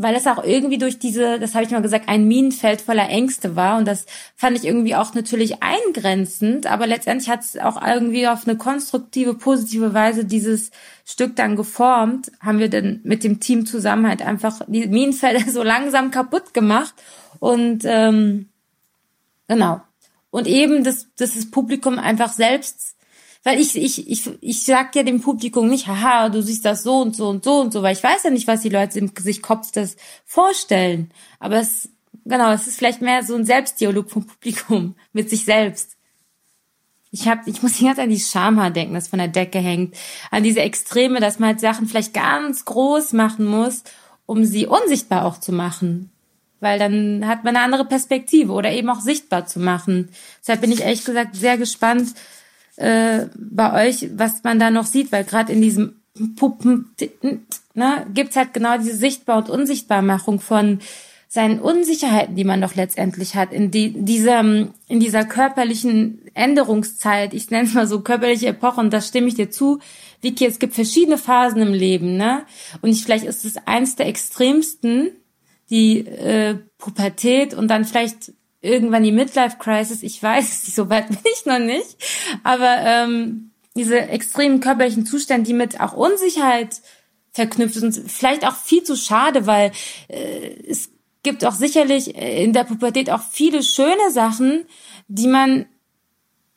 weil es auch irgendwie durch diese, das habe ich mal gesagt, ein Minenfeld voller Ängste war. Und das fand ich irgendwie auch natürlich eingrenzend, aber letztendlich hat es auch irgendwie auf eine konstruktive, positive Weise dieses Stück dann geformt. Haben wir dann mit dem Team zusammen halt einfach die Minenfelder so langsam kaputt gemacht. Und ähm, genau. Und eben, dass, dass das Publikum einfach selbst weil ich, ich, ich, ich sag ja dem Publikum nicht, haha, du siehst das so und so und so und so, weil ich weiß ja nicht, was die Leute im sich Kopf das vorstellen. Aber es, genau, es ist vielleicht mehr so ein Selbstdialog vom Publikum mit sich selbst. Ich hab, ich muss die ganze Zeit an die Schamhaar denken, das von der Decke hängt. An diese Extreme, dass man halt Sachen vielleicht ganz groß machen muss, um sie unsichtbar auch zu machen. Weil dann hat man eine andere Perspektive oder eben auch sichtbar zu machen. Deshalb bin ich ehrlich gesagt sehr gespannt, äh, bei euch, was man da noch sieht, weil gerade in diesem Puppen, ne, gibt's halt genau diese Sichtbar- und Unsichtbarmachung von seinen Unsicherheiten, die man doch letztendlich hat, in die, diesem, in dieser körperlichen Änderungszeit, ich nenne es mal so körperliche Epoche, und da stimme ich dir zu, Vicky, es gibt verschiedene Phasen im Leben, ne? Und ich, vielleicht ist es eins der extremsten, die äh, Pubertät und dann vielleicht irgendwann die Midlife-Crisis, ich weiß so weit bin ich noch nicht, aber ähm, diese extremen körperlichen Zustände, die mit auch Unsicherheit verknüpft sind, vielleicht auch viel zu schade, weil äh, es gibt auch sicherlich in der Pubertät auch viele schöne Sachen, die man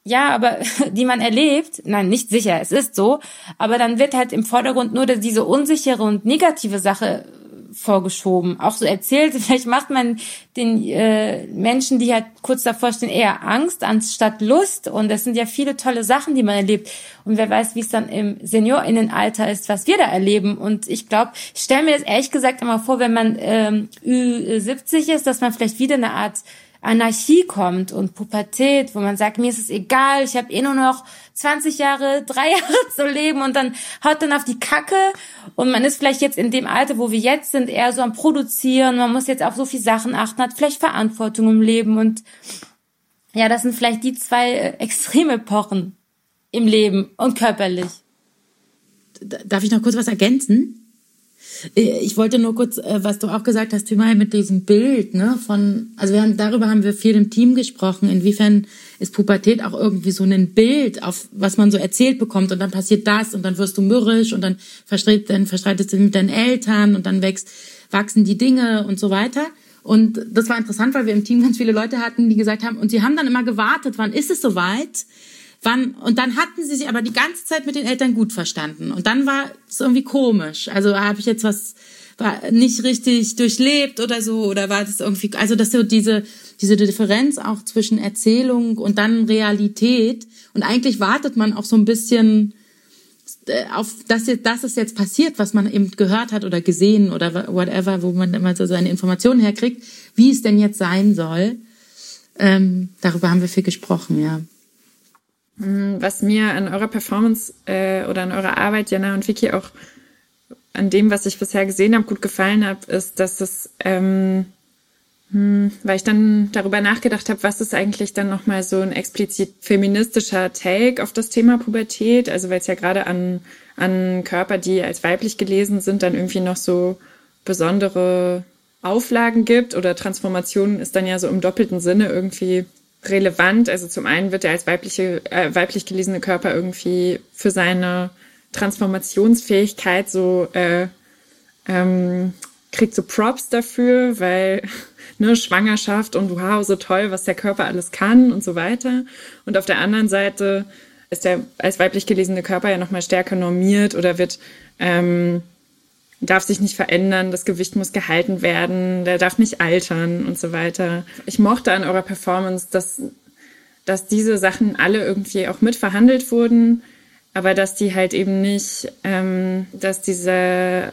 ja, aber die man erlebt, nein, nicht sicher, es ist so, aber dann wird halt im Vordergrund nur diese unsichere und negative Sache vorgeschoben. Auch so erzählt, vielleicht macht man den äh, Menschen, die halt kurz davor stehen, eher Angst anstatt Lust. Und das sind ja viele tolle Sachen, die man erlebt. Und wer weiß, wie es dann im Seniorinnenalter ist, was wir da erleben. Und ich glaube, ich stelle mir das ehrlich gesagt immer vor, wenn man ähm, Ü70 ist, dass man vielleicht wieder eine Art Anarchie kommt und Pubertät, wo man sagt, mir ist es egal, ich habe eh nur noch 20 Jahre, drei Jahre zu leben und dann haut dann auf die Kacke und man ist vielleicht jetzt in dem Alter, wo wir jetzt sind, eher so am Produzieren, man muss jetzt auf so viele Sachen achten, hat vielleicht Verantwortung im Leben und ja, das sind vielleicht die zwei äh, extreme Epochen im Leben und körperlich. Darf ich noch kurz was ergänzen? Äh, ich wollte nur kurz, äh, was du auch gesagt hast, Thema mit diesem Bild, ne, von, also wir haben, darüber haben wir viel im Team gesprochen, inwiefern ist Pubertät auch irgendwie so ein Bild, auf was man so erzählt bekommt und dann passiert das und dann wirst du mürrisch und dann, verstreit, dann verstreitest du mit deinen Eltern und dann wächst, wachsen die Dinge und so weiter. Und das war interessant, weil wir im Team ganz viele Leute hatten, die gesagt haben, und sie haben dann immer gewartet, wann ist es soweit? Wann, und dann hatten sie sich aber die ganze Zeit mit den Eltern gut verstanden. Und dann war es irgendwie komisch. Also habe ich jetzt was war nicht richtig durchlebt oder so oder war das irgendwie also dass so diese diese Differenz auch zwischen Erzählung und dann Realität und eigentlich wartet man auch so ein bisschen äh, auf das jetzt das ist jetzt passiert was man eben gehört hat oder gesehen oder whatever wo man immer so seine Informationen herkriegt wie es denn jetzt sein soll ähm, darüber haben wir viel gesprochen ja was mir an eurer Performance äh, oder an eurer Arbeit, Jana und Vicky, auch an dem, was ich bisher gesehen habe, gut gefallen hat, ist, dass es, ähm, hm, weil ich dann darüber nachgedacht habe, was ist eigentlich dann nochmal so ein explizit feministischer Take auf das Thema Pubertät, also weil es ja gerade an, an Körper, die als weiblich gelesen sind, dann irgendwie noch so besondere Auflagen gibt oder Transformationen ist dann ja so im doppelten Sinne irgendwie relevant. Also zum einen wird er als weibliche, äh, weiblich gelesene Körper irgendwie für seine Transformationsfähigkeit so äh, ähm, kriegt so Props dafür, weil ne, Schwangerschaft und wow, so toll, was der Körper alles kann und so weiter. Und auf der anderen Seite ist der als weiblich gelesene Körper ja nochmal stärker normiert oder wird ähm, darf sich nicht verändern, das Gewicht muss gehalten werden, der darf nicht altern und so weiter. Ich mochte an eurer Performance, dass, dass diese Sachen alle irgendwie auch mitverhandelt wurden, aber dass die halt eben nicht, ähm, dass dieser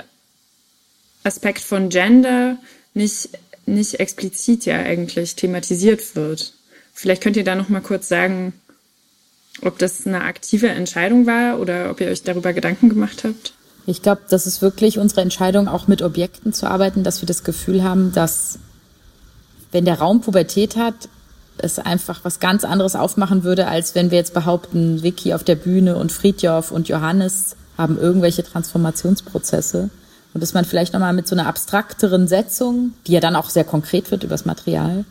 Aspekt von Gender nicht, nicht explizit ja eigentlich thematisiert wird. Vielleicht könnt ihr da noch mal kurz sagen, ob das eine aktive Entscheidung war oder ob ihr euch darüber Gedanken gemacht habt. Ich glaube, das ist wirklich unsere Entscheidung, auch mit Objekten zu arbeiten, dass wir das Gefühl haben, dass wenn der Raum Pubertät hat, es einfach was ganz anderes aufmachen würde, als wenn wir jetzt behaupten, Vicky auf der Bühne und Friedjof und Johannes haben irgendwelche Transformationsprozesse. Und dass man vielleicht nochmal mit so einer abstrakteren Setzung, die ja dann auch sehr konkret wird übers Material,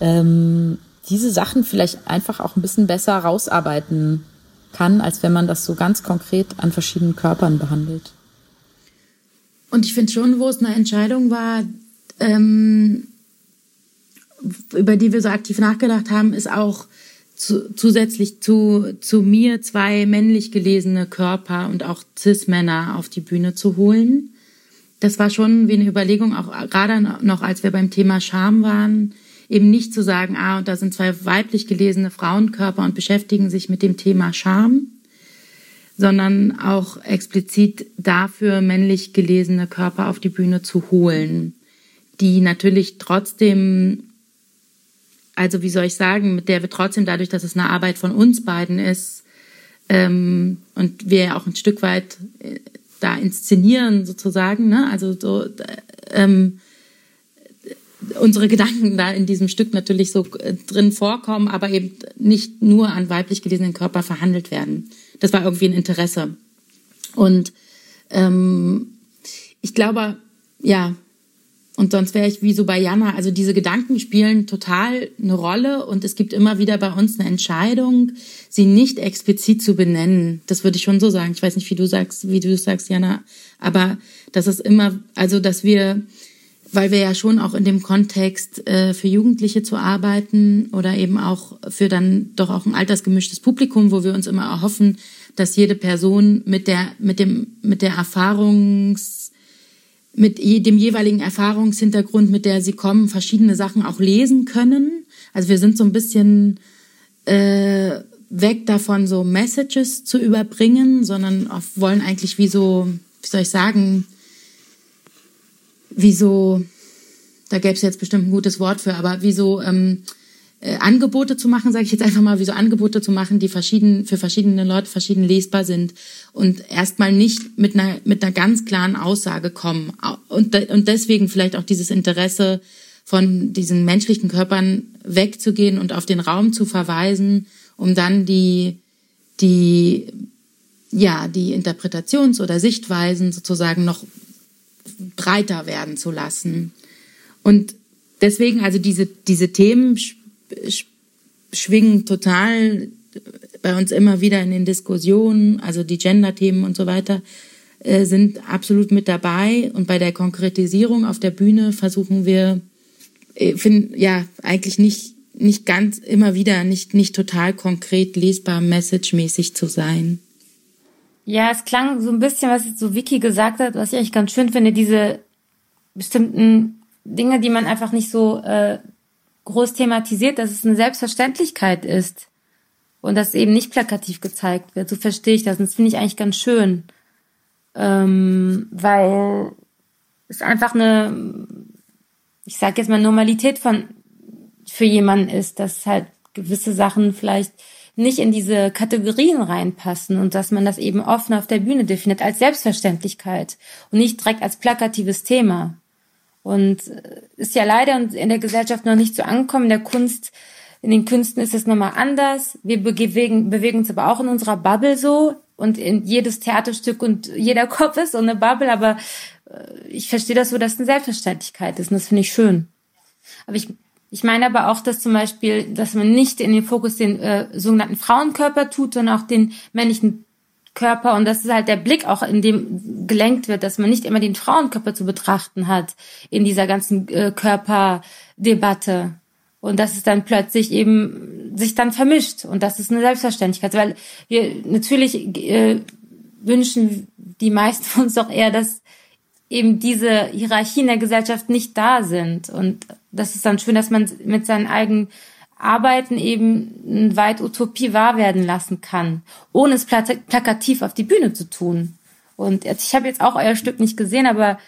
ähm, diese Sachen vielleicht einfach auch ein bisschen besser rausarbeiten kann, als wenn man das so ganz konkret an verschiedenen Körpern behandelt. Und ich finde schon, wo es eine Entscheidung war, ähm, über die wir so aktiv nachgedacht haben, ist auch zu, zusätzlich zu, zu mir zwei männlich gelesene Körper und auch Cis-Männer auf die Bühne zu holen. Das war schon wie eine Überlegung, auch gerade noch als wir beim Thema Scham waren, eben nicht zu sagen, ah, und da sind zwei weiblich gelesene Frauenkörper und beschäftigen sich mit dem Thema Scham, sondern auch explizit dafür männlich gelesene Körper auf die Bühne zu holen, die natürlich trotzdem, also wie soll ich sagen, mit der wir trotzdem dadurch, dass es eine Arbeit von uns beiden ist ähm, und wir auch ein Stück weit äh, da inszenieren sozusagen, ne? also so ähm, unsere Gedanken da in diesem Stück natürlich so äh, drin vorkommen, aber eben nicht nur an weiblich gelesenen Körper verhandelt werden. Das war irgendwie ein Interesse. Und ähm, ich glaube, ja, und sonst wäre ich wie so bei Jana, also diese Gedanken spielen total eine Rolle und es gibt immer wieder bei uns eine Entscheidung, sie nicht explizit zu benennen. Das würde ich schon so sagen. Ich weiß nicht, wie du sagst, wie du sagst, Jana, aber das ist immer, also dass wir weil wir ja schon auch in dem Kontext äh, für Jugendliche zu arbeiten oder eben auch für dann doch auch ein altersgemischtes Publikum, wo wir uns immer erhoffen, dass jede Person mit der mit dem mit der Erfahrungs mit dem jeweiligen Erfahrungshintergrund, mit der sie kommen, verschiedene Sachen auch lesen können. Also wir sind so ein bisschen äh, weg davon, so Messages zu überbringen, sondern wollen eigentlich wie so, wie soll ich sagen, wie so, da gäbe es jetzt bestimmt ein gutes Wort für, aber wie so ähm, äh, Angebote zu machen, sage ich jetzt einfach mal, wie so Angebote zu machen, die verschieden, für verschiedene Leute verschieden lesbar sind und erstmal nicht mit einer, mit einer ganz klaren Aussage kommen. Und, und deswegen vielleicht auch dieses Interesse von diesen menschlichen Körpern wegzugehen und auf den Raum zu verweisen, um dann die, die, ja, die Interpretations- oder Sichtweisen sozusagen noch breiter werden zu lassen. Und deswegen, also diese, diese Themen schwingen total bei uns immer wieder in den Diskussionen, also die Gender-Themen und so weiter, äh, sind absolut mit dabei. Und bei der Konkretisierung auf der Bühne versuchen wir, äh, find, ja, eigentlich nicht, nicht ganz immer wieder, nicht, nicht total konkret lesbar, messagemäßig zu sein. Ja, es klang so ein bisschen, was jetzt so Vicky gesagt hat, was ich eigentlich ganz schön finde, diese bestimmten Dinge, die man einfach nicht so äh, groß thematisiert, dass es eine Selbstverständlichkeit ist und dass eben nicht plakativ gezeigt wird. So verstehe ich das. Und das finde ich eigentlich ganz schön, ähm, weil es einfach eine, ich sage jetzt mal Normalität von für jemanden ist, dass halt gewisse Sachen vielleicht nicht in diese Kategorien reinpassen und dass man das eben offen auf der Bühne definiert als Selbstverständlichkeit und nicht direkt als plakatives Thema. Und äh, ist ja leider in der Gesellschaft noch nicht so angekommen. In der Kunst, in den Künsten ist es nochmal anders. Wir bewegen, bewegen uns aber auch in unserer Bubble so. Und in jedes Theaterstück und jeder Kopf ist so eine Bubble. Aber äh, ich verstehe das so, dass es eine Selbstverständlichkeit ist. Und das finde ich schön. Aber ich ich meine aber auch, dass zum Beispiel, dass man nicht in den Fokus den äh, sogenannten Frauenkörper tut, sondern auch den männlichen Körper. Und dass es halt der Blick auch in dem gelenkt wird, dass man nicht immer den Frauenkörper zu betrachten hat in dieser ganzen äh, Körperdebatte. Und dass es dann plötzlich eben sich dann vermischt. Und das ist eine Selbstverständlichkeit, weil wir natürlich äh, wünschen die meisten von uns doch eher, dass eben diese Hierarchien der Gesellschaft nicht da sind. Und das ist dann schön, dass man mit seinen eigenen Arbeiten eben weit Utopie wahr werden lassen kann, ohne es plakativ auf die Bühne zu tun. Und ich habe jetzt auch euer Stück nicht gesehen, aber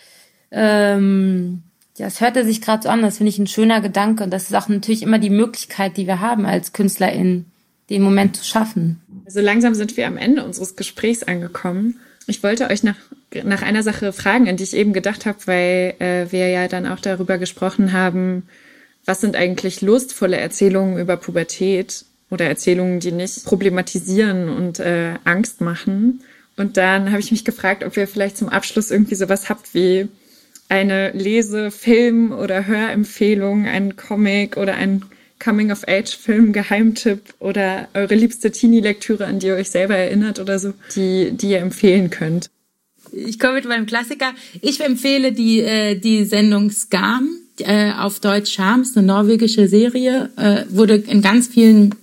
ähm, ja, es hörte sich gerade so an. Das finde ich ein schöner Gedanke. Und das ist auch natürlich immer die Möglichkeit, die wir haben als KünstlerInnen, den Moment zu schaffen. Also langsam sind wir am Ende unseres Gesprächs angekommen. Ich wollte euch nach, nach einer Sache fragen, an die ich eben gedacht habe, weil äh, wir ja dann auch darüber gesprochen haben, was sind eigentlich lustvolle Erzählungen über Pubertät oder Erzählungen, die nicht problematisieren und äh, Angst machen. Und dann habe ich mich gefragt, ob ihr vielleicht zum Abschluss irgendwie sowas habt wie eine Lese-, Film- oder Hörempfehlung, einen Comic oder ein Coming-of-Age-Film, Geheimtipp oder eure liebste Teenie-Lektüre, an die ihr euch selber erinnert oder so, die, die ihr empfehlen könnt? Ich komme mit meinem Klassiker. Ich empfehle die, äh, die Sendung Skam äh, auf Deutsch Charms, eine norwegische Serie, äh, wurde in ganz vielen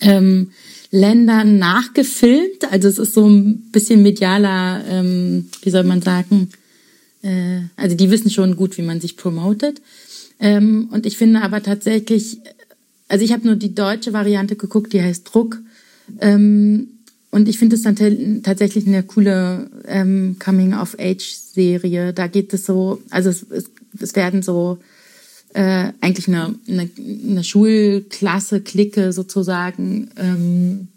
ähm, Ländern nachgefilmt. Also es ist so ein bisschen medialer, ähm, wie soll man sagen, äh, also die wissen schon gut, wie man sich promotet. Ähm, und ich finde aber tatsächlich, also ich habe nur die deutsche Variante geguckt, die heißt Druck. Ähm, und ich finde es dann tatsächlich eine coole ähm, Coming-of-Age-Serie. Da geht es so, also es, es, es werden so äh, eigentlich eine, eine, eine Schulklasse, Clique sozusagen ähm,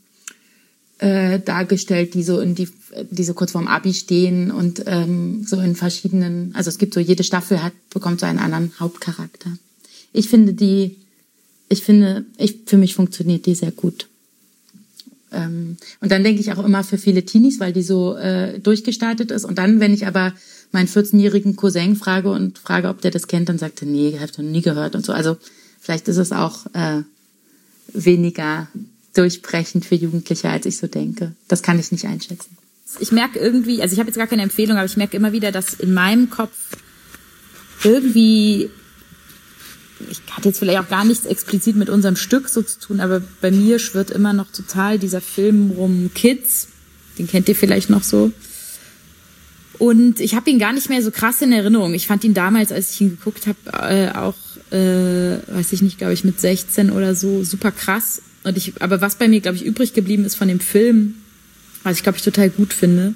äh, dargestellt, die so in die, die so kurz vorm Abi stehen und ähm, so in verschiedenen, also es gibt so, jede Staffel hat, bekommt so einen anderen Hauptcharakter. Ich finde die, ich finde, ich, für mich funktioniert die sehr gut. Ähm, und dann denke ich auch immer für viele Teenies, weil die so äh, durchgestartet ist. Und dann, wenn ich aber meinen 14-jährigen Cousin frage und frage, ob der das kennt, dann sagt er, nee, hab ich noch nie gehört und so. Also vielleicht ist es auch äh, weniger durchbrechend für Jugendliche, als ich so denke. Das kann ich nicht einschätzen. Ich merke irgendwie, also ich habe jetzt gar keine Empfehlung, aber ich merke immer wieder, dass in meinem Kopf irgendwie, ich hatte jetzt vielleicht auch gar nichts explizit mit unserem Stück so zu tun, aber bei mir schwirrt immer noch total dieser Film rum Kids. Den kennt ihr vielleicht noch so. Und ich habe ihn gar nicht mehr so krass in Erinnerung. Ich fand ihn damals, als ich ihn geguckt habe, äh, auch, äh, weiß ich nicht, glaube ich, mit 16 oder so, super krass. Und ich, aber was bei mir, glaube ich, übrig geblieben ist von dem Film, was ich, glaube ich, total gut finde,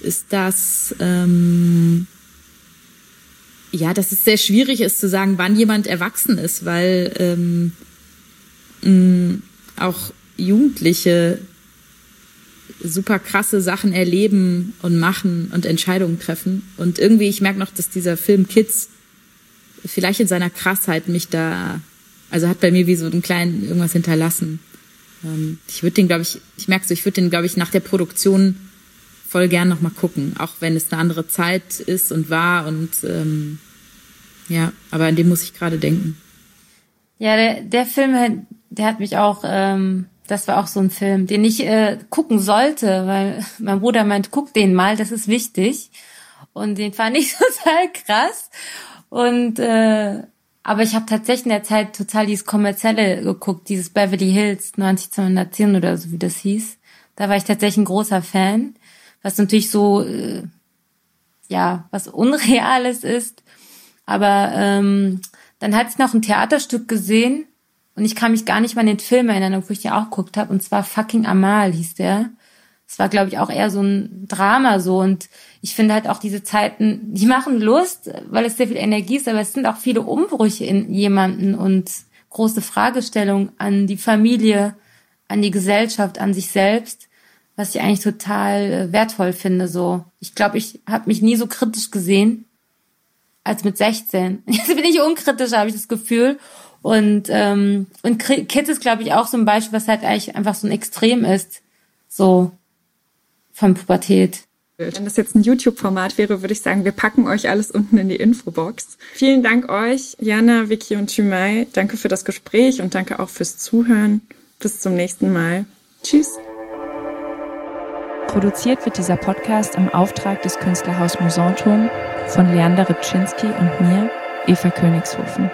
ist, dass, ähm, ja, dass es sehr schwierig ist zu sagen, wann jemand erwachsen ist, weil ähm, mh, auch Jugendliche super krasse Sachen erleben und machen und Entscheidungen treffen. Und irgendwie, ich merke noch, dass dieser Film Kids vielleicht in seiner Krassheit mich da also hat bei mir wie so einen kleinen irgendwas hinterlassen. Ähm, ich würde den, glaube ich, ich merke so, ich würde den, glaube ich, nach der Produktion voll gern nochmal gucken, auch wenn es eine andere Zeit ist und war und ähm, ja, aber an den muss ich gerade denken. Ja, der, der Film, der hat mich auch, ähm, das war auch so ein Film, den ich äh, gucken sollte, weil mein Bruder meint, guck den mal, das ist wichtig. Und den fand ich total krass. Und äh, aber ich habe tatsächlich in der Zeit total dieses kommerzielle geguckt, dieses Beverly Hills 90210 oder so wie das hieß. Da war ich tatsächlich ein großer Fan, was natürlich so äh, ja was Unreales ist. Aber ähm, dann hatte ich noch ein Theaterstück gesehen und ich kann mich gar nicht mal an den Film erinnern, wo ich den auch geguckt habe. Und zwar Fucking Amal hieß der. Es war, glaube ich, auch eher so ein Drama so. Und ich finde halt auch diese Zeiten, die machen Lust, weil es sehr viel Energie ist, aber es sind auch viele Umbrüche in jemanden und große Fragestellungen an die Familie, an die Gesellschaft, an sich selbst, was ich eigentlich total äh, wertvoll finde. So, ich glaube, ich habe mich nie so kritisch gesehen als mit 16. Jetzt bin ich unkritisch, habe ich das Gefühl. Und ähm, und Kids ist, glaube ich, auch so ein Beispiel, was halt eigentlich einfach so ein Extrem ist, so von Pubertät. Wenn das jetzt ein YouTube-Format wäre, würde ich sagen, wir packen euch alles unten in die Infobox. Vielen Dank euch, Jana, Vicky und Chimay. Danke für das Gespräch und danke auch fürs Zuhören. Bis zum nächsten Mal. Tschüss. Produziert wird dieser Podcast im Auftrag des Künstlerhaus Musanturm von Leander Rybczynski und mir, Eva Königshofen.